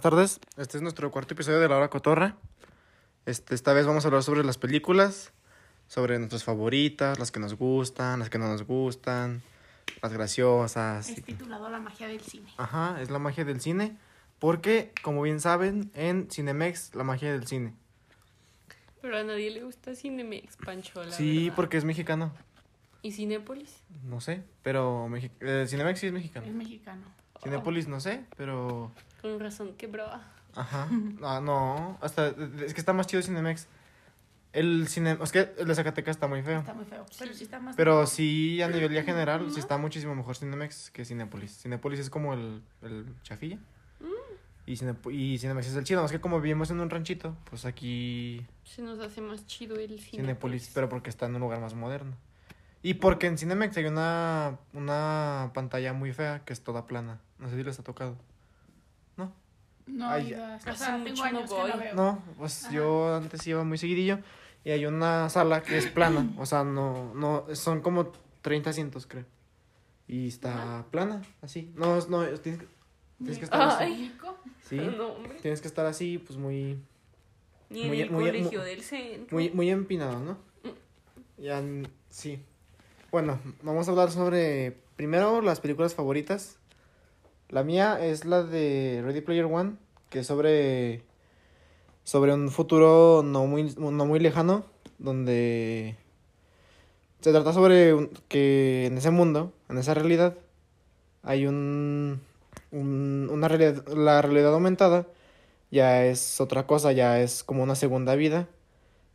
buenas tardes. Este es nuestro cuarto episodio de La Hora Cotorra. Este, esta vez vamos a hablar sobre las películas, sobre nuestras favoritas, las que nos gustan, las que no nos gustan, las graciosas. Es titulado La magia del cine. Ajá, es la magia del cine. Porque, como bien saben, en Cinemex, la magia del cine. Pero a nadie le gusta Cinemex, Pancho, la sí, verdad. porque es mexicano. ¿Y Cinépolis? No sé, pero Mexi- eh, Cinemex sí es mexicano. Es mexicano. Cinépolis no sé, pero... Con razón, qué brava. Ajá. Ah, no, hasta es que está más chido Cinemex. El cine, es que el de Zacatecas está muy feo. Está muy feo. Pero sí está más. Pero sí, a nivel ya general, sí está muchísimo mejor Cinemex que Cinépolis. Cinépolis es como el, el chafilla. Y, Cinepo- y Cinemex es el chido. Más que como vivimos en un ranchito, pues aquí Se nos hace más chido el Cinépolis. Cinépolis, pero porque está en un lugar más moderno. Y porque en Cinemex hay una, una pantalla muy fea que es toda plana. No sé si les ha tocado. ¿No? No, Ay, ya. hasta- o sea, mucho tengo no años que voy. no veo. No, pues Ajá. yo antes iba muy seguidillo y hay una sala que es plana, o sea, no, no, son como 30 asientos, creo. Y está plana, así. No, no, es- tienes que, tienes que estar así. Ay. Sí, No, tienes que estar así, pues muy, Ni en Muy- el muy- colegio muy- del centro. muy, muy empinado, ¿no? Ya, n- sí. Bueno, vamos a hablar sobre, primero, las películas favoritas. La mía es la de Ready Player One, que es sobre, sobre un futuro no muy, no muy lejano, donde se trata sobre que en ese mundo, en esa realidad, hay un, un- una realidad, la realidad aumentada ya es otra cosa, ya es como una segunda vida,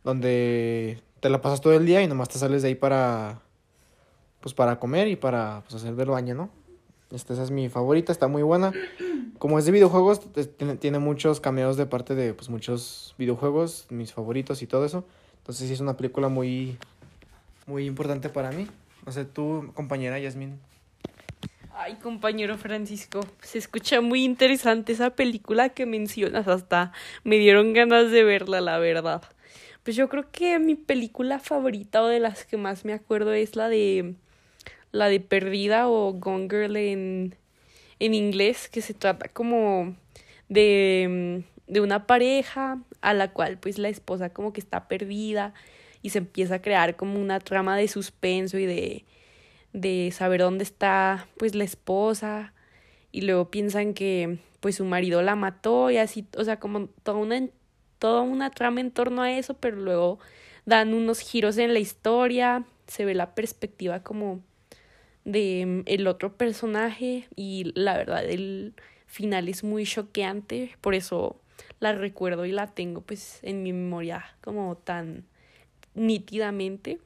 donde te la pasas todo el día y nomás te sales de ahí para, pues para comer y para pues, hacer del baño, ¿no? Esta esa es mi favorita, está muy buena. Como es de videojuegos, tiene muchos cameos de parte de pues, muchos videojuegos, mis favoritos y todo eso. Entonces sí es una película muy, muy importante para mí. No sé, tú, compañera Yasmin. Ay, compañero Francisco, se escucha muy interesante esa película que mencionas, hasta me dieron ganas de verla, la verdad. Pues yo creo que mi película favorita o de las que más me acuerdo es la de la de Perdida o Gone Girl en, en inglés, que se trata como de, mm, de una pareja a la cual pues la esposa como que está perdida y se empieza a crear como una trama de suspenso y de de saber dónde está pues la esposa. Y luego piensan que pues su marido la mató y así, o sea, como toda una toda una trama en torno a eso, pero luego dan unos giros en la historia, se ve la perspectiva como de mm, el otro personaje y la verdad el final es muy choqueante, por eso la recuerdo y la tengo pues en mi memoria como tan nítidamente.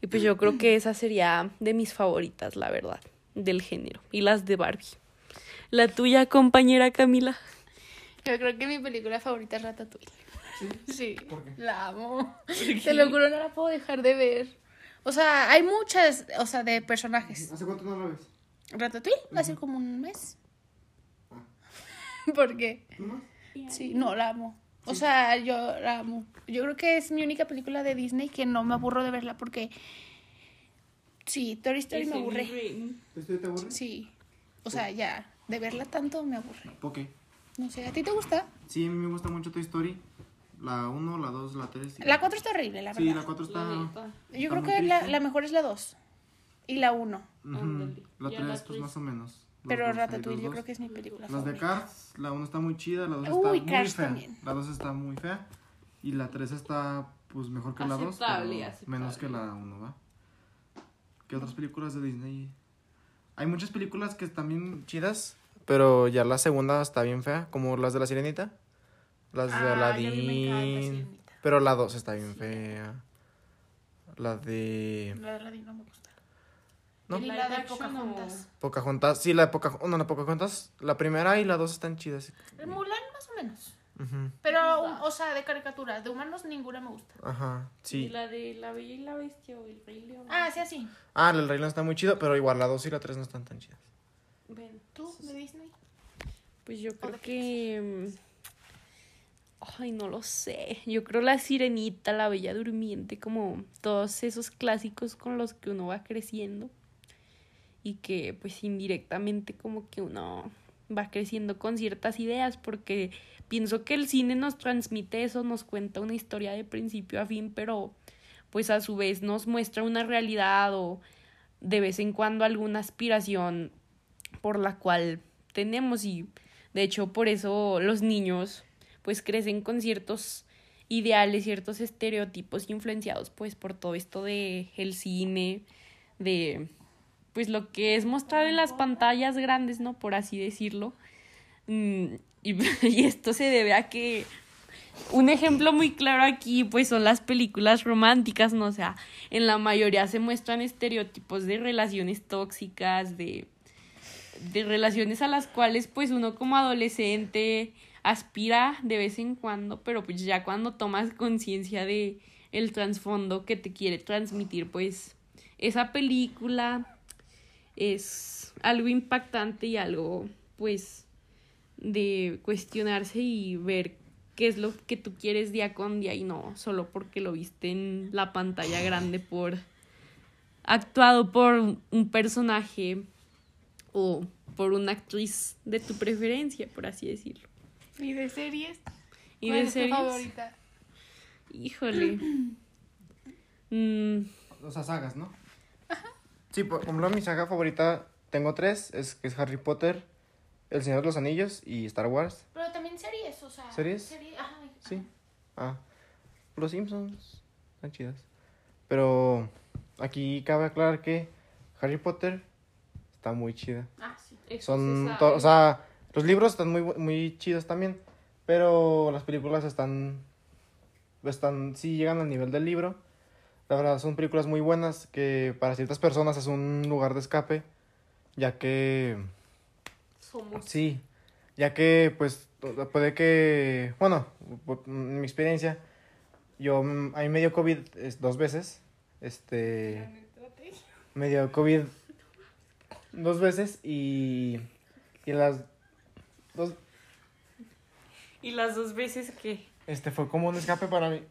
Y pues yo creo que esa sería de mis favoritas, la verdad, del género. Y las de Barbie. La tuya, compañera Camila. Yo creo que mi película favorita es Ratatouille. Sí. ¿Por qué? La amo. Te lo juro, no la puedo dejar de ver. O sea, hay muchas, o sea, de personajes. ¿Hace cuánto no la ves? Ratatouille, hace como un mes. ¿Por qué? Sí, no, la amo. O sea, yo la amo. Yo creo que es mi única película de Disney que no me aburro de verla porque... Sí, Toy Story me aburre. ¿Esto te aburre? Sí. O sea, ya, de verla tanto me aburre. ¿Por qué? No sé, ¿a ti te gusta? Sí, a mí me gusta mucho Toy Story. La 1, la 2, la 3. La 4 está horrible, la Sí, verdad. la 4 está. Yo está creo que la, la mejor es la 2 y la 1. Ujú. Ándale. La Ya 3, la pues más o menos. Los Pero dos, Ratatouille yo creo que es mi película Las de favorita. Cars, la 1 está muy chida, la 2 Uy, está muy Cars fea. también. La 2 está muy fea. Y la 3 está, pues, mejor que la 2. Aceptable, aceptable. Menos que la 1, ¿va? ¿Qué otras películas de Disney? Hay muchas películas que están bien chidas, pero ya la segunda está bien fea, como las de la Sirenita. Las de Ah, y Aladdin. Pero la 2 está bien fea. La de La de Aladdin no me gusta. ¿No? Y la de Pocahontas. Pocahontas. Sí, la de Pocahontas. No, la Pocahontas. La primera y la 2 están chidas. Mulan más o menos. Pero, o sea, de caricaturas. De humanos ninguna me gusta. Ajá, Y sí. la de La Bella y la Bestia o El Rey León. Ah, sí, así. Ah, el Rey León está muy chido, pero igual la 2 y la 3 no están tan chidas. Bueno, ¿Tú, de Disney? pues yo creo que... Ay, no lo sé. Yo creo La Sirenita, La Bella Durmiente, como todos esos clásicos con los que uno va creciendo. Y que pues indirectamente como que uno va creciendo con ciertas ideas porque pienso que el cine nos transmite eso, nos cuenta una historia de principio a fin, pero pues a su vez nos muestra una realidad o de vez en cuando alguna aspiración por la cual tenemos y de hecho por eso los niños pues crecen con ciertos ideales, ciertos estereotipos influenciados pues por todo esto de el cine, de pues lo que es mostrar en las pantallas grandes, ¿no? Por así decirlo. Mm, y, esto se debe a que un ejemplo muy claro aquí, pues son las películas románticas, ¿no? O sea, en la mayoría se muestran estereotipos de relaciones tóxicas, de, de relaciones a las cuales, pues, uno como adolescente aspira de vez en cuando, pero pues ya cuando tomas conciencia de el trasfondo que te quiere transmitir, pues, esa película es algo impactante y algo, pues, de cuestionarse y ver qué es lo que tú quieres día con día y no solo porque lo viste en la pantalla grande por actuado por un personaje o por una actriz de tu preferencia, por así decirlo. ¿Y de series? ¿Y ¿Cuál de es tu series? favorita? Híjole. Mm, O sea, sagas, ¿no? Sí, por ejemplo, mi saga favorita, tengo tres, es que es Harry Potter, El Señor de los Anillos y Star Wars. Pero también series, o sea. ¿Series? serie- ajá, Sí. Ah, Los Simpsons, están chidas. Pero aquí cabe aclarar que Harry Potter está muy chida. Ah, sí. Son, o sea, los libros están muy, muy chidos también, pero las películas están, están, sí llegan al nivel del libro. La verdad, son películas muy buenas que para ciertas personas es un lugar de escape, ya que, Somos. sí, ya que, pues, puede que, bueno, en mi experiencia, yo, a mí me dio COVID dos veces, este, me dio COVID dos veces y, y las dos, Y las dos veces que este fue como un escape para mí.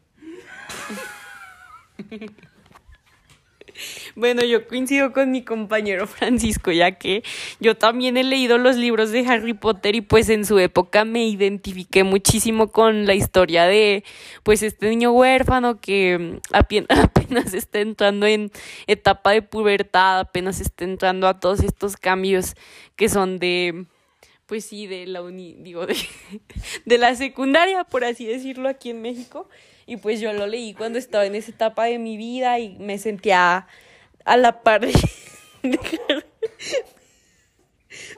Bueno, yo coincido con mi compañero Francisco, ya que yo también he leído los libros de Harry Potter y pues en su época me identifiqué muchísimo con la historia de pues este niño huérfano que mm, apen- apenas está entrando en etapa de pubertad, apenas está entrando a todos estos cambios que son de pues sí, de la uni, digo, de, de la secundaria, por así decirlo, aquí en México. Y pues yo lo leí cuando estaba en esa etapa de mi vida y me sentía a la par de, de Harry-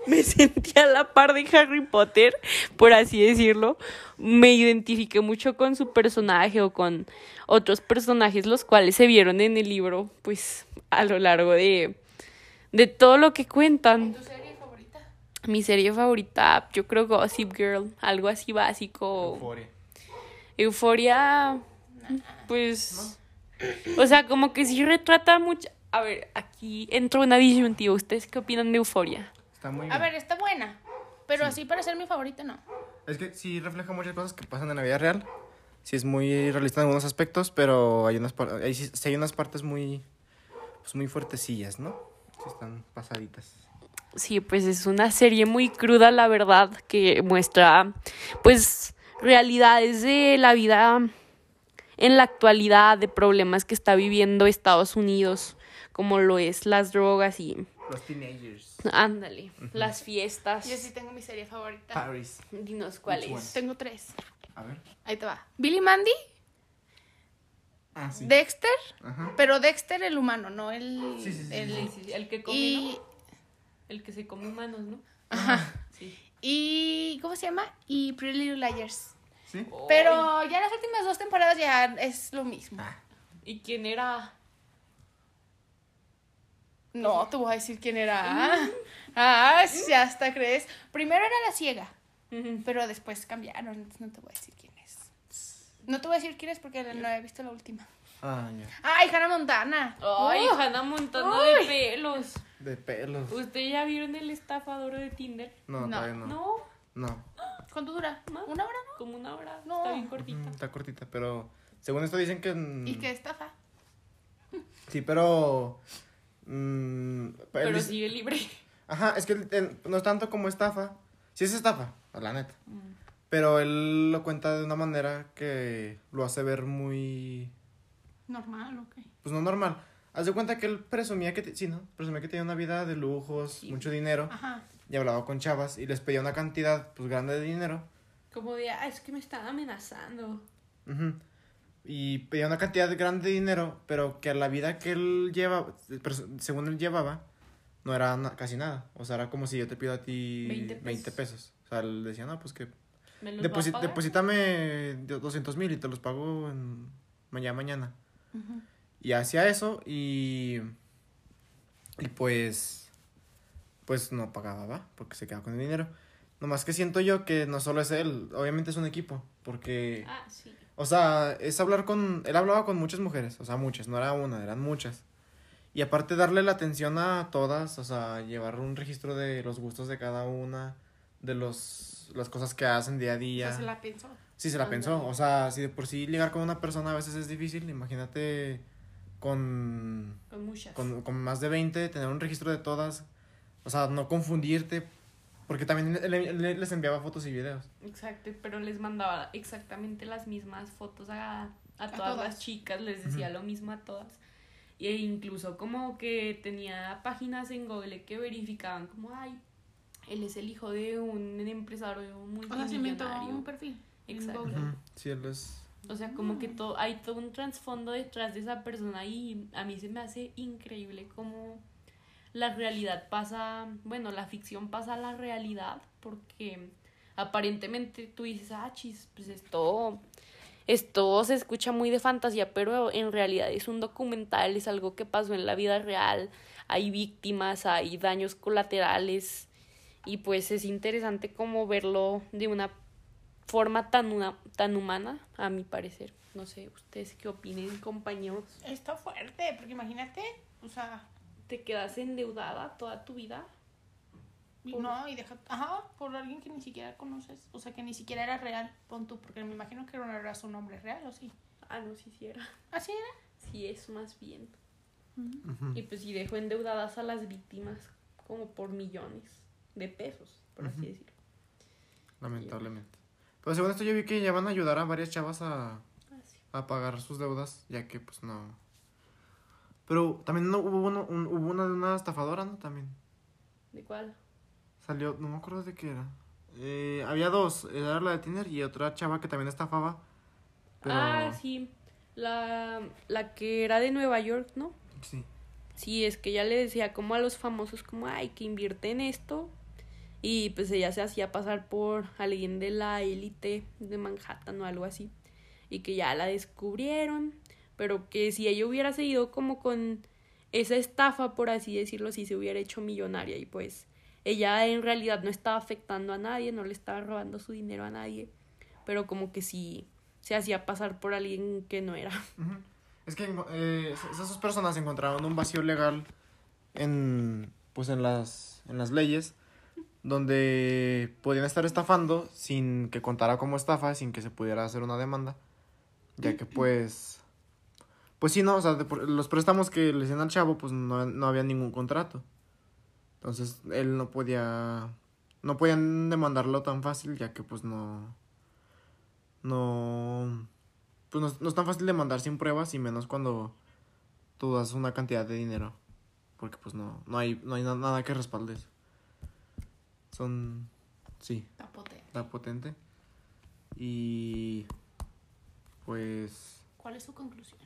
me sentía a la par de Harry Potter, por así decirlo. Me identifiqué mucho con su personaje o con otros personajes los cuales se vieron en el libro, pues a lo largo de, de todo lo que cuentan. Mi serie favorita, yo creo Gossip Girl, algo así básico. Euforia. Euforia, pues, o sea, como que sí retrata mucho. A ver, aquí entra una disyuntiva. ¿Ustedes qué opinan de Euforia? Está muy A bien. ver, está buena. Pero así para ser mi favorita, no. Es que sí refleja muchas cosas que pasan en la vida real. Sí es muy realista en algunos aspectos, pero hay unas, par- hay, sí hay unas partes muy, pues muy fuertecillas, ¿no? Sí están pasaditas. Sí, pues es una serie muy cruda, la verdad, que muestra, pues, realidades de la vida en la actualidad, de problemas que está viviendo Estados Unidos, como lo es las drogas y, Los teenagers. ándale, las fiestas. Yo sí tengo mi serie favorita. Paris. Dinos cuál Which one? es. Tengo tres. A ver. Ahí te va. Billy Mandy, Ah, sí. Dexter, Ajá. pero Dexter el humano, no el... Sí, sí, sí, el- Sí, sí, el que come, y, ¿no? El que se come humanos, ¿no? Sí. y... ¿Cómo se llama? Y Pretty Little Liars. ¿Sí? Pero ya las últimas dos temporadas ya es lo mismo. Ah. ¿Y quién era? No, te voy a decir quién era. Ah, ya hasta crees. Primero era la ciega, pero después cambiaron. No te voy a decir quién es. No te voy a decir quién es porque no he visto la última. Ah. Ay, Hannah Montana. Ay, Uh, Hannah Montana de pelos. De pelos. ¿Usted ya vieron el estafador de Tinder? No, No. todavía no. No, No. ¿Cuánto dura? ¿No? ¿Una hora? como una hora. No. Está bien cortita. Está cortita, pero según esto dicen que... mm, ¿Y qué estafa? Sí, pero... mm, Pero el- sigue libre. Ajá, es que el- el- no es tanto como estafa, Sí es estafa, la neta. Pero él lo cuenta de una manera que lo hace ver muy... Normal, ok. Pues no normal. Haz de cuenta que él presumía que... te- Sí, ¿no? Presumía que tenía una vida de lujos, Sí. mucho dinero. Ajá. Y hablaba con chavas y les pedía una cantidad, pues, grande de dinero. Como de, ah, es que me están amenazando. Ujú. Y pedía una cantidad grande de dinero, pero que a la vida que él llevaba, pero según él llevaba, no era na- casi nada. O sea, era como si yo te pido a ti 20 20 pesos. O sea, él decía, no, pues que deposítame 200 mil y te los pago en mañana mañana. Y hacía eso y. Y pues. Pues no pagaba, ¿va? Porque se quedaba con el dinero. Nomás que siento yo que no solo es él, obviamente es un equipo. Porque. Ah, sí. O sea, es hablar con. Él hablaba con muchas mujeres, o sea, muchas, no era una, eran muchas. Y aparte darle la atención a todas, o sea, llevar un registro de los gustos de cada una, de los las cosas que hacen día a O día. sea, se la pensó. Sí, se la pensó. O sea, si de por sí ligar con una persona a veces es difícil, imagínate con, Con muchas. con, con más de 20, tener un registro de todas. O sea, no confundirte. Porque también él les enviaba fotos y videos. Exacto, pero les mandaba exactamente las mismas fotos a, a todas, todas. las chicas, les decía lo mismo a todas. E incluso como que tenía páginas en Google que verificaban como, ay, él es el hijo de un empresario O sea, se inventó un perfil. Exacto. Google. Ujú. Sí, él es... O sea, como que todo, hay todo un trasfondo detrás de esa persona y a mí se me hace increíble cómo la realidad pasa, bueno, la ficción pasa a la realidad porque aparentemente tú dices, ah, chis, pues esto, esto se escucha muy de fantasía, pero en realidad es un documental, es algo que pasó en la vida real, hay víctimas, hay daños colaterales y pues es interesante como verlo de una forma tan, una, tan humana, a mi parecer. No sé, ustedes qué opinen, compañeros. Está fuerte, porque imagínate, o sea, ¿Te quedas endeudada toda tu vida? y Por- no, y deja, ajá, por alguien que ni siquiera conoces, o sea, que ni siquiera era real, pon tú, porque me imagino que no era su nombre real, ¿o sí? Ah, no, sí, sí era. ¿Así era? Sí, es más bien. Y pues sí dejó endeudadas a las víctimas como por millones de pesos, por así decirlo. Lamentablemente. Pero según esto yo vi que ya van a ayudar a varias chavas a, Ah, a pagar sus deudas, ya que pues no... Pero también no, hubo, uno, un- hubo una de una estafadora, ¿no? También. ¿De cuál? Salió, no me acuerdo de qué era. Eh, había dos, era la de Tinder y otra chava que también estafaba. Pero... Ah, sí. La, la que era de Nueva York, ¿no? Sí. Sí, es que ella le decía como a los famosos como, ay, que invierte en esto. Y pues ella se hacía pasar por alguien de la élite de Manhattan o algo así. Y que ya la descubrieron. Pero que si ella hubiera seguido como con esa estafa, por así decirlo, sí se hubiera hecho millonaria. Y pues ella en realidad no estaba afectando a nadie, no le estaba robando su dinero a nadie. Pero como que sí se hacía pasar por alguien que no era. Es que eh, esas personas encontraron un vacío legal en pues en las en las leyes donde podían estar estafando sin que contara como estafa, sin que se pudiera hacer una demanda, ya que pues pues sí, no, o sea, los préstamos que le hacían al chavo pues no, no había ningún contrato. Entonces, él no podía no podían demandarlo tan fácil, ya que pues no no pues no, no es tan fácil de mandar sin pruebas y menos cuando tú das una cantidad de dinero. Porque pues no, no hay, no hay na- nada que respalde eso. Son, sí, Está potente. está potente. Y pues, ¿Cuál es su conclusión?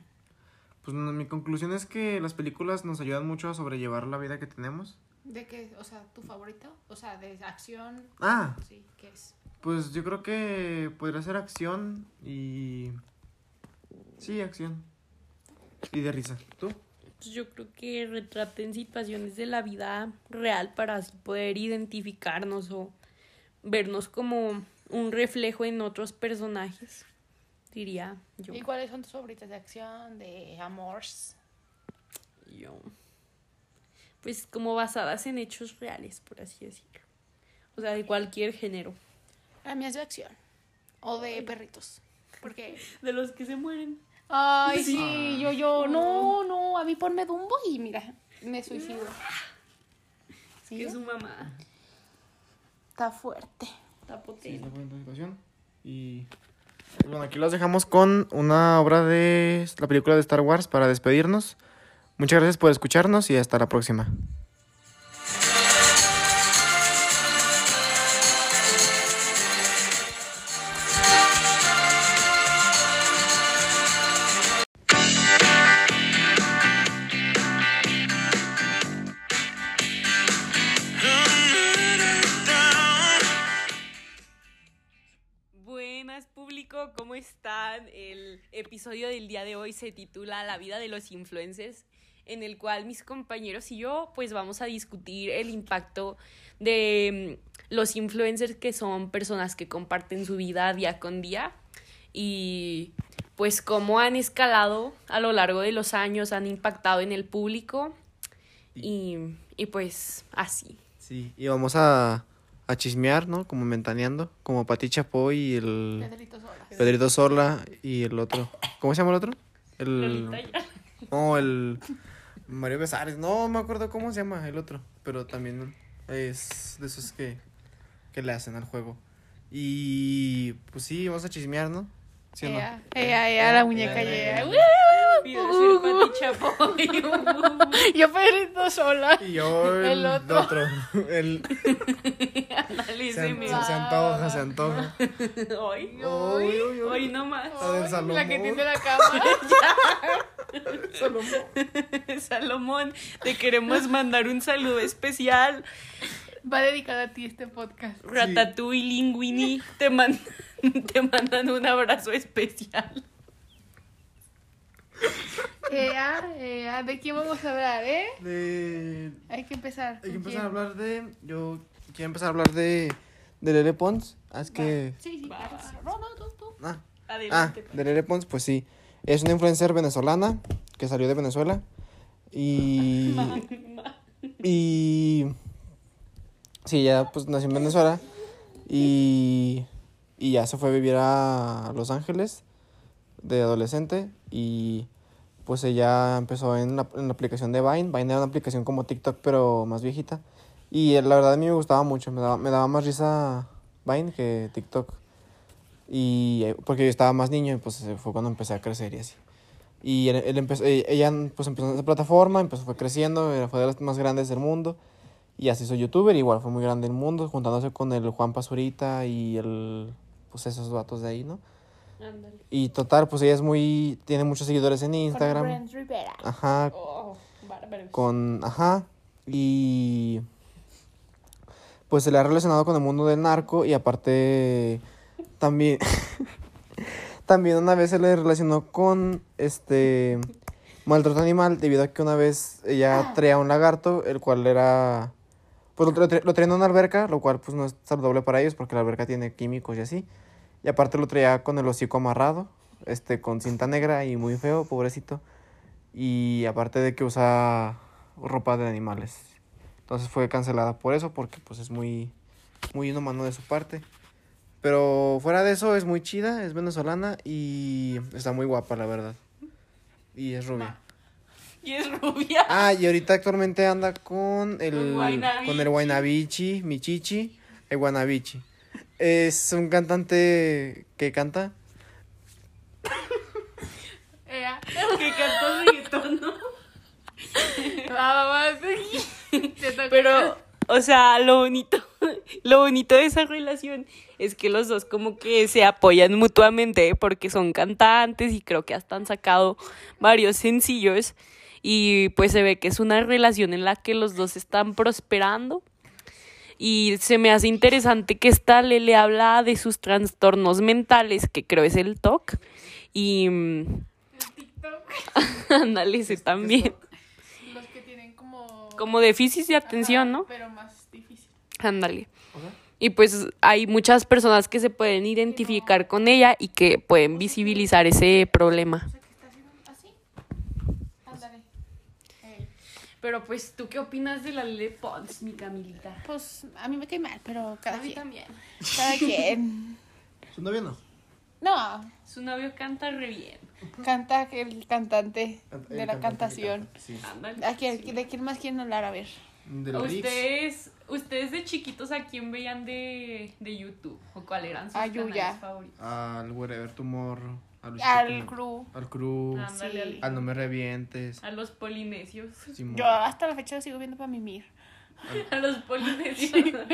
pues no, mi conclusión es que las películas nos ayudan mucho a sobrellevar la vida que tenemos. ¿De qué? O sea, ¿tu favorito? O sea, de acción. Ah, Sí, ¿qué es? pues yo creo que podría ser acción y... Sí, acción. Y de risa. ¿Tú? Pues yo creo que retraten situaciones de la vida real para así poder identificarnos o vernos como un reflejo en otros personajes, diría yo. ¿Y cuáles son tus favoritas de acción, de amors? yo. Pues como basadas en hechos reales, por así decirlo. O sea, de cualquier género. La mía es de acción. O de perritos. Porque. De los que se mueren. Ay, sí, yo, yo. No, no, a mí ponme Dumbo y mira, me suicido. ¿Sí? Que es su mamá. Está fuerte. Está Sí, potente. está buena la situación. Y bueno, aquí los dejamos con una obra de la película de Star Wars para despedirnos. Muchas gracias por escucharnos y hasta la próxima. Episodio del día de hoy se titula La vida de los influencers, en el cual mis compañeros y yo pues vamos a discutir el impacto de mm, los influencers que son personas que comparten su vida día con día y pues cómo han escalado a lo largo de los años, han impactado en el público y, y pues así. Sí, y vamos a, a chismear, ¿no? Como mentaneando, como Pati Chapoy y el Pedrito Sola. Pedrito Sola y el otro. ¿Cómo se llama el otro? El. No, el Mario Besares. No me acuerdo cómo se llama el otro, pero también es de esos que que le hacen al juego. Y pues sí, vamos a chismear, ¿no? ¿Sí o no? La muñeca llega. Pido ser Pati Chapoy. Yo Pedrito Sola. Y yo el, El otro. otro. El, Ándale, se, se antoja, se antoja. Hoy, uy, uy. hoy nomás. La. La que tiene la cámara. Salomón. Salomón, te queremos mandar un saludo especial. Va dedicado a ti este podcast. Ratatouille Linguini, te, man- te mandan un abrazo especial. Ella, ella, ¿de quién vamos a hablar, eh? De... Hay que empezar. Hay que ¿con empezar a hablar de... Yo quiero empezar a hablar de... De Lele Pons. Ah, es que... Sí, sí, Va. Ah, Ah, Adelante. de Lele Pons, pues sí. Es una influencer venezolana que salió de Venezuela. Y. Y. Sí, ya pues nació en Venezuela. Y. Y ya se fue a vivir a Los Ángeles de adolescente. Y. Pues ella empezó en la, en la aplicación de Vine. Vine era una aplicación como TikTok, pero más viejita. Y eh, la verdad a mí me gustaba mucho. Me daba, me daba más risa Vine que TikTok. Y eh, porque yo estaba más niño y pues eh, fue cuando empecé a crecer y así. Y él, él empezó, ella pues empezó en esa plataforma, empezó, fue creciendo, fue de las más grandes del mundo. Y así soy youtuber, igual fue muy grande el mundo, juntándose con el Juan Pazurita y el, pues esos vatos de ahí, ¿no? Y total, pues ella es muy, tiene muchos seguidores en Instagram. Con Brent Rivera. Ajá, Oh, con, ajá, y pues se le ha relacionado con el mundo del narco y aparte también, también una vez se le relacionó con este maltrato animal debido a que una vez ella traía un lagarto, el cual era, pues lo, tra- lo traía en una alberca, lo cual pues no es saludable para ellos porque la alberca tiene químicos y así, y aparte lo traía con el hocico amarrado, este, con cinta negra y muy feo, pobrecito. Y aparte de que usa ropa de animales. Entonces fue cancelada por eso, porque pues es muy, muy inhumano de su parte. Pero fuera de eso es muy chida, es venezolana y está muy guapa, la verdad. Y es rubia. Y es rubia. Ah, y ahorita actualmente anda con el, con el Guaynabichi, Michichi, el Guanabichi. Es un cantante que canta. Que cantó reggaetón, ¿no? Toca. Pero, o sea, lo bonito, lo bonito de esa relación es que los dos como que se apoyan mutuamente porque son cantantes y creo que hasta han sacado varios sencillos y pues se ve que es una relación en la que los dos están prosperando y se me hace interesante que esta le, le habla de sus trastornos mentales que creo es el TOC y mm, TikTok. ándale ese también Los que tienen como. como déficit de atención, Ajá, ¿no? Pero más difícil. Ándale. Y pues hay muchas personas que se pueden identificar con ella y que pueden visibilizar ese problema. O sea, que está haciendo así. Ándale. Ey. Pero pues, ¿tú qué opinas de la Lele Pons, mi Camilita? Pues a mí me cae mal, pero cada quien. también. Cada quien. ¿Su novio no? No, Su novio canta re bien. canta el cantante de la cantante cantación. canta, sí. Ándale. ¿A quién- ¿De quién más quieren hablar? A ver. Del ¿A Rix. ¿Ustedes, ¿Ustedes de chiquitos a quién veían de, de YouTube? ¿O cuál eran sus A Yuya. canales favoritos? Al Wherever Tomorrow. Al, Luisito Al Comunica- crew. Al crew. Ándale, Sí. Al No Me Revientes. A los polinesios. Simón. Yo hasta la fecha lo sigo viendo para mimir. A los polinesios.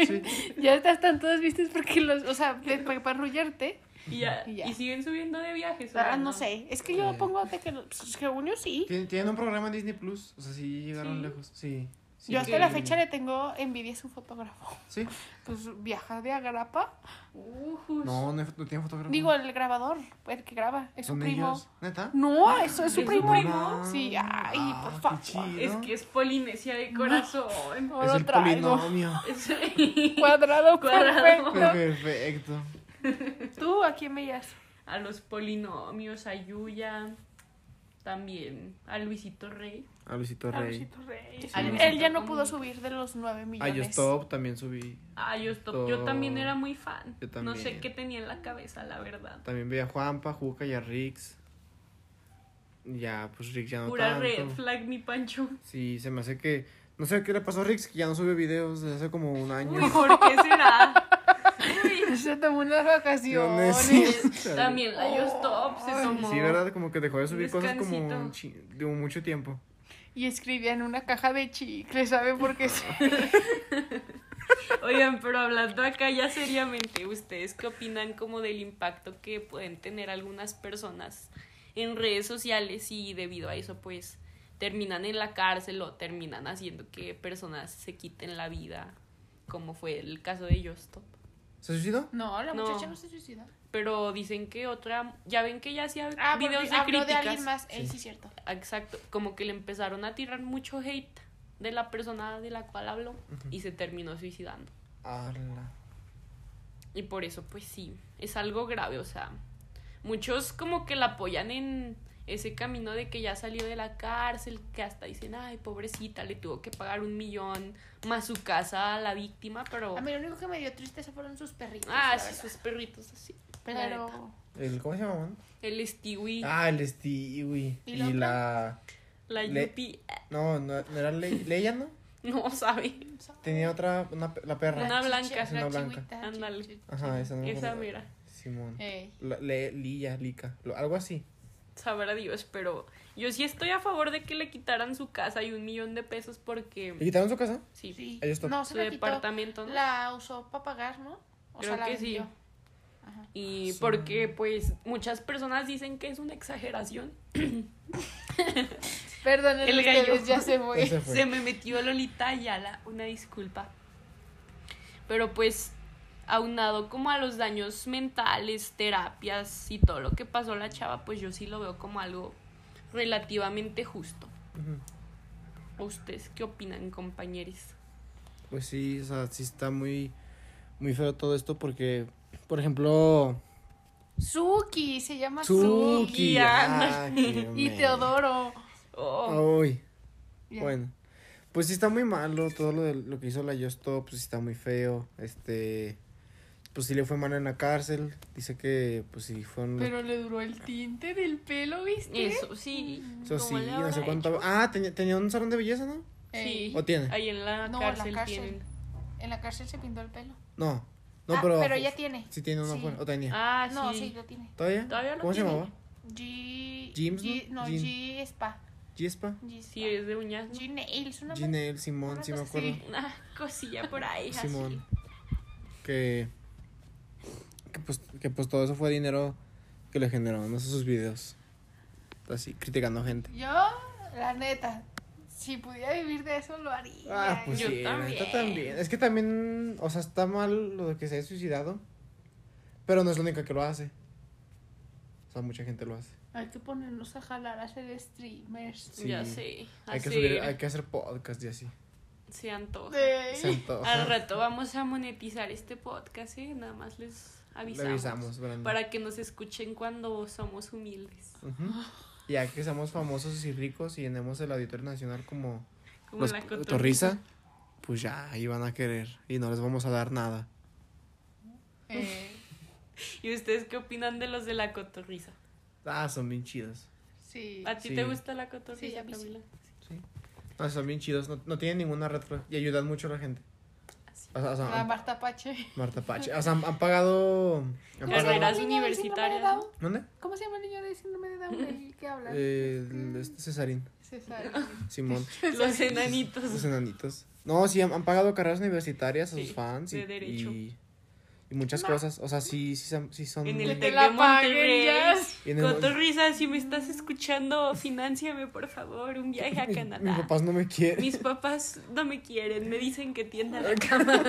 Sí. Ya están todos vistos porque los, o sea, de- para, para arrullarte. Y, ya- Y ya. y siguen subiendo de viajes. ¿o Ah, no sé, es que yo Eh. pongo de que, pues, según yo sí. Tien- Tienen un programa en Disney Plus. O sea, sí llegaron Sí. lejos. Sí. Sí Yo hasta la fecha le tengo envidia a su fotógrafo. Sí. Pues viaja de Agrapa. No, no, no tiene fotógrafo. Digo, el grabador, el que graba, es su ¿Son primo. ellos? ¿Neta? No, eso es su ¿Es primo. primo? Sí, ay, Ah, por favor. Es que es Polinesia de corazón. No Es el traigo. polinomio. Es- Cuadrado, Cuadrado. perfecto. Perfecto. ¿Tú a quién veías? a los polinomios, a Yuya, también a Luisito Rey. A Luisito A Rey. Luisito Rey. A Él- Luisito Él ya no pudo subir de los 9 A millones. Justop también subí. Ah, yo, stop. yo también era muy fan. Yo No sé también. qué tenía en la cabeza, la verdad. También veía a Juanpa, Juca y a Rix. Ya, pues Rix ya no Pura tanto. red flag, mi Pancho. Sí, se me hace que... No sé qué le pasó a Rix, que ya no sube videos desde hace como un año. Uy, ¿por qué será? Se tomó unas vacaciones. Sí. También la Stop se tomó. Sí, ¿verdad? Como que dejó de subir cosas como un chi- de mucho tiempo. Y escribía en una caja de chicles, ¿sabe por qué? Oigan, pero hablando acá ya seriamente, ¿ustedes qué opinan como del impacto que pueden tener algunas personas en redes sociales y debido a eso pues terminan en la cárcel o terminan haciendo que personas se quiten la vida, como fue el caso de Justop? ¿Se suicidó? No, la No. muchacha no se suicidó. Pero dicen que otra, ya ven que ya hacía Ah, videos de habló críticas. de alguien más. Eh, sí, cierto. Exacto, como que le empezaron a tirar mucho hate de la persona de la cual habló y se terminó suicidando. Ala. Y por eso, pues sí, es algo grave, o sea, muchos como que la apoyan en ese camino de que ya salió de la cárcel, que hasta dicen, ay, pobrecita, le tuvo que pagar un millón más su casa a la víctima, pero... A mí lo único que me dio tristeza fueron sus perritos. Ah, sí, verdad. sus perritos así. Pero. ¿El, ¿Cómo se llamaban? El Stewie, Ah, el Stewie. ¿Y Y, la la... Yupi, No, no, no era Le... Leia, ¿no? no sabe. Tenía otra, una, la perra. Una La blanca. Es una la blanca. chihuita, Ándale. Ajá, esa no Esa mira, Simón. Ey. La- Le, Lilla, Lica, lo- algo así. Sabrá Dios, pero yo sí estoy a favor de que le quitaran su casa y un millón de pesos ¿Le porque... quitaron su casa? Sí, Sí. Ahí está. No, se su la quitó. departamento, ¿no? La usó para pagar, ¿no? O Creo sea, la que sí. Ajá. Y Sí. porque pues muchas personas dicen que es una exageración. Perdón, El el gallo. ya se fue. Se me metió Lolita Ayala, una disculpa. Pero pues aunado como a los daños mentales, terapias y todo lo que pasó la chava, pues yo sí lo veo como algo relativamente justo. ¿Ustedes qué opinan, compañeros? Pues sí, o sea, sí está muy, muy feo todo esto porque, por ejemplo, Suki, se llama Suki. Ah, Y Teodoro. Oh, Ay, bueno. Pues sí está muy malo todo lo, de, lo que hizo la Justo, pues sí está muy feo. Este, pues sí le fue mal en la cárcel. Dice que, pues sí fueron... Pero le duró el tinte del pelo, ¿viste? eso sí. Eso sí, ¿cómo le no sé cuánto... hecho? Ah, tenía, tenía un salón de belleza, ¿no? Sí. ¿O tiene? Ahí en la No, en la cárcel, tienen. En la cárcel se pintó el pelo. No, no, Ah, pero... pero ya tiene. Sí tiene uno Sí. afuera, o tenía. Ah, No, sí. lo tiene. ¿Todavía? Todavía lo ¿Cómo se tiene. llamaba? G... James, G- ¿no? No, Jean. G Spa. G Sí, es de uñas. G Nails, una Ginelle, Simón, una sí me acuerdo. Una cosilla por ahí. Simón. Que, que pues que pues todo eso fue dinero que le generó no sé sus videos. Así, criticando gente. Yo, la neta, si pudiera vivir de eso, lo haría. Ah, pues Yo sí, neta también. también. Es que también, o sea, está mal lo de que se haya suicidado. Pero no es la única que lo hace. O sea, mucha gente lo hace. Hay que ponernos a jalar a ser streamers. Sí. Ya sé. Hay que hacer- subir, hay que hacer podcast y así. Se antoja. Sí. Se antoja. Al rato vamos a monetizar este podcast, ¿eh? Nada más les Le avisamos. Para que nos escuchen cuando somos humildes. Ya que seamos famosos y ricos y llenemos el Auditorio Nacional como Como los la cotorriza. Torriza, pues ya, ahí van a querer y no les vamos a dar nada. Eh, ¿Y ustedes qué opinan de los de la cotorriza? Ah, son bien chidos. sí. ¿A ti Sí. te gusta la cotorriza, Sí, a mí sí. Camila? Sí. Ah, son bien chidos, no, no tienen ninguna red flag y ayudan mucho a la gente. Sí. O sea, o sea, La han- Marta Pache. Marta Pache. O sea, han, han pagado. Han Carreras pagado ¿Cómo se llama el niño del síndrome de universitarias? ¿Dónde? ¿Cómo se llama el niño de síndrome de Down? ¿El que habla? Eh, el- este Cesarín. César. Simón. Los enanitos. Los enanitos. No, sí, han, han pagado carreras universitarias a Sí, sus fans. Y, de derecho. Y, y muchas cosas. O sea, sí, sí, son- sí son. En el te la paguen ya. Y en Cotorrisa, si me estás escuchando, financiame por favor un viaje a Canadá. Mis papás no me quieren. Mis papás no me quieren, me dicen que tienda la cama,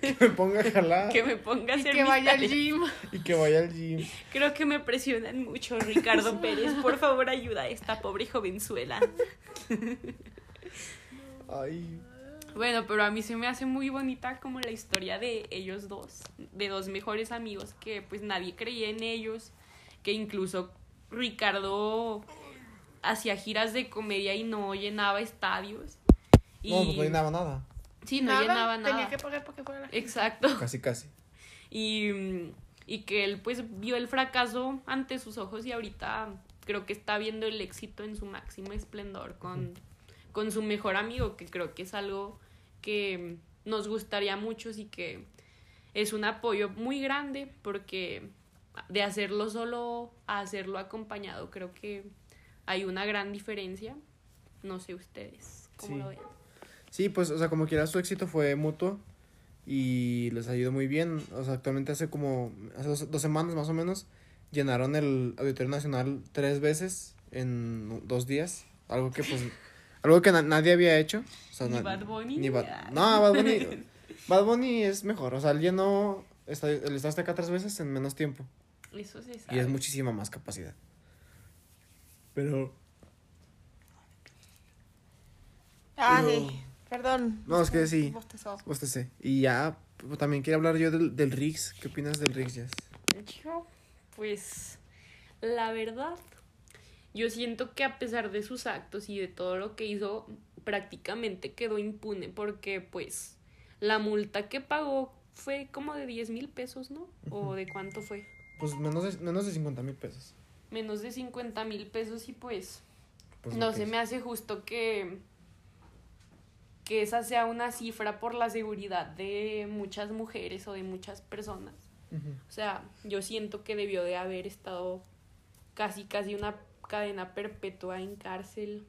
Que me ponga a jalar. que me ponga a Y hacer que mis vaya al gym. Y que vaya al gym. Creo que me presionan mucho, Ricardo Pérez. Por favor, ayuda a esta pobre jovenzuela. Ay. Bueno, pero a mí se me hace muy bonita como la historia de ellos dos, de dos mejores amigos que pues nadie creía en ellos, que incluso Ricardo hacía giras de comedia y no llenaba estadios. Y... No, pues no llenaba nada. Sí, no Nada, llenaba nada. Tenía que pagar para que fuera la gente. Exacto. Casi, casi. Y, y que él pues vio el fracaso ante sus ojos y ahorita creo que está viendo el éxito en su máximo esplendor con, con su mejor amigo, que creo que es algo que nos gustaría mucho y que es un apoyo muy grande porque de hacerlo solo a hacerlo acompañado creo que hay una gran diferencia. No sé ustedes cómo Sí. lo ven. Sí, pues, o sea, como quiera, su éxito fue mutuo y les ayudó muy bien. O sea, actualmente hace como, hace dos, dos semanas más o menos, llenaron el Auditorio Nacional tres veces en dos días. Algo que, pues, algo que na- nadie había hecho. O sea, Ni Bad Bunny. ni Bad- no, Bad Bunny, Bad Bunny es mejor. O sea, él llenó el Estadio Azteca tres veces en menos tiempo. Eso Y sabe. es muchísima más capacidad. Pero... Ah, Pero- sí. Perdón. No, es que sí. Bostezó. Bostecé. Y ya, pues, también quería hablar yo del, del Riggs. ¿Qué opinas del Riggs, Jess? Yo, pues, la verdad, yo siento que a pesar de sus actos y de todo lo que hizo, prácticamente quedó impune porque, pues, la multa que pagó fue como de 10 mil pesos, ¿no? ¿O de cuánto fue? Pues menos de, menos de 50 mil pesos. Menos de 50 mil pesos y pues, Pues, no se es. me hace justo que que esa sea una cifra por la seguridad de muchas mujeres o de muchas personas. O sea, yo siento que debió de haber estado casi, casi una cadena perpetua en cárcel.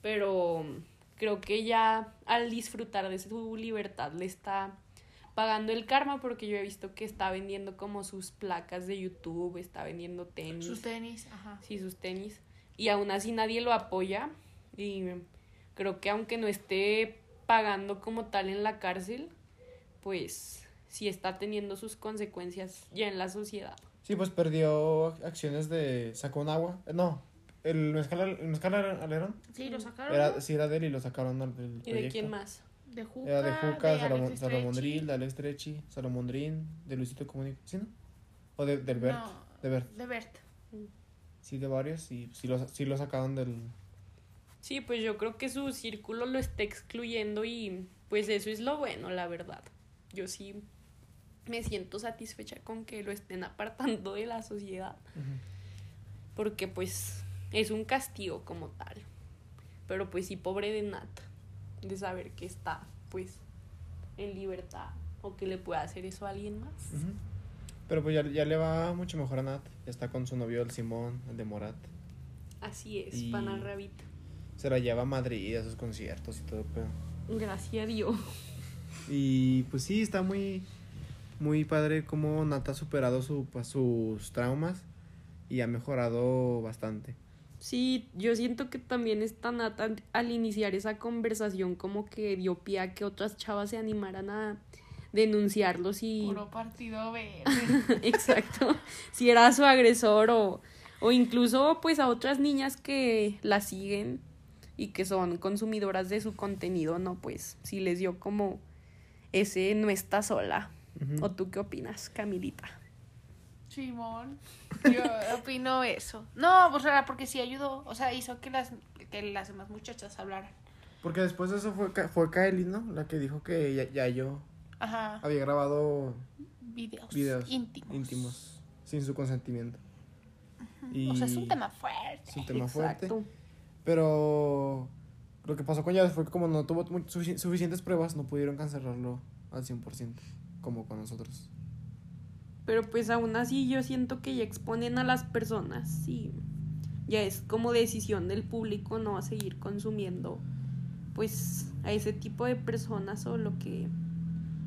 Pero creo que ya al disfrutar de su libertad le está pagando el karma porque yo he visto que está vendiendo como sus placas de YouTube, está vendiendo tenis. Sus tenis. Ajá. Sí, sus tenis. Y aún así nadie lo apoya. Y creo que aunque no esté pagando como tal en la cárcel, pues sí está teniendo sus consecuencias ya en la sociedad. Sí, pues perdió acciones de... Sacó un agua. Eh, No, el mezcal, el mezcal alerón. Sí, lo sacaron. Sí, era de él y lo sacaron del ¿Y de quién más? De Juca. Era de Juca, de Salomondril, Trechi. de Alex Trechi, Salomondrín, de Luisito Comunica. ¿Sí, no? O de, del Bert. No, De Bert. de Bert. Sí, de varios. Y sí lo, sí lo sacaron del... Sí, pues yo creo que su círculo lo está excluyendo y pues eso es lo bueno, la verdad. Yo sí me siento satisfecha con que lo estén apartando de la sociedad. porque pues es un castigo como tal. Pero pues sí, pobre de Nat, de saber que está pues en libertad o que le pueda hacer eso a alguien más. Pero pues ya, ya le va mucho mejor a Nat. Ya está con su novio, el Simón, el de Morat. Así es, Y- pana Rabita. Se la lleva a Madrid a sus conciertos y todo, pero... Gracias a Dios. Y pues sí, está muy, muy padre cómo Nat ha superado su, pues, sus traumas y ha mejorado bastante. Sí, yo siento que también esta Nat al- al iniciar esa conversación como que dio pie a que otras chavas se animaran a denunciarlos y Puro partido verde. Exacto. Si era su agresor o, o incluso pues a otras niñas que la siguen y que son consumidoras de su contenido, ¿no? Pues sí les dio como ese no está sola. ¿O tú qué opinas, Camilita? Simón. Yo opino eso. No, pues era porque sí ayudó. O sea, hizo que las, que las demás muchachas hablaran. Porque después de eso fue, fue Kylie, ¿no? La que dijo que ya, ya yo Ajá. había grabado Videos, videos íntimos. íntimos sin su consentimiento. Y O sea, es un tema fuerte. es un tema fuerte. Exacto. Pero Lo que pasó con Llaves fue que como no tuvo suficientes pruebas, no pudieron cancelarlo al 100%, como con nosotros. Pero pues aún así yo siento que ya exponen a las personas y ya es como decisión del público no a seguir consumiendo pues a ese tipo de personas o lo que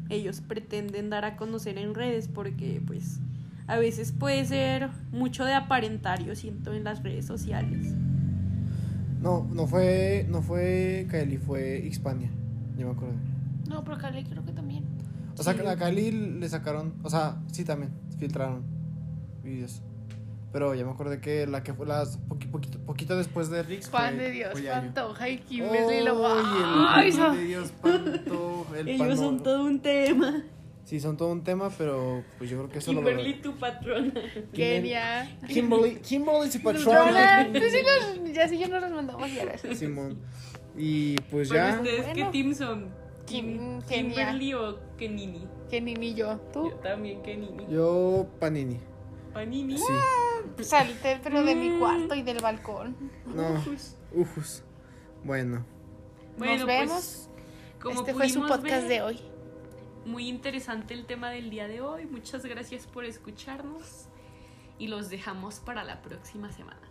ellos pretenden dar a conocer en redes porque pues a veces puede ser mucho de aparentar yo siento en las redes sociales. No, no fue, no fue Kylie, fue Hispania, ya me acuerdo. No, pero Cali creo que también. O sea, a Kylie le sacaron, o sea, sí también, filtraron videos. Pero ya me acordé que la que fue las poqui- poquito, poquito después de Rix fue- Juan de Dios, fue. Pantoja y Kimberly lo Ay, el Juan de Dios, Pantoja, el Ellos son todo un tema. Sí, son todo un tema, pero pues yo creo que eso lo Kimberly tu patrona. Kenia. Kimberly, Kimberly su Patrona. patrona. Pues sí, los- ya sí, ya nos los mandamos ya. Simón. Y pues ya. ustedes qué Bueno. team son? Kim-. Kimberly o Kenini. Kenny ni yo. ¿Tú? Yo también Kenini. Yo, Panini. Panini. Sí. Salte, pero de mi cuarto y del balcón. No. Ujus. Ujus. Bueno. Bueno, Nos pues, vemos. como este fue su podcast ver, de hoy. Muy interesante el tema del día de hoy. Muchas gracias por escucharnos y los dejamos para la próxima semana.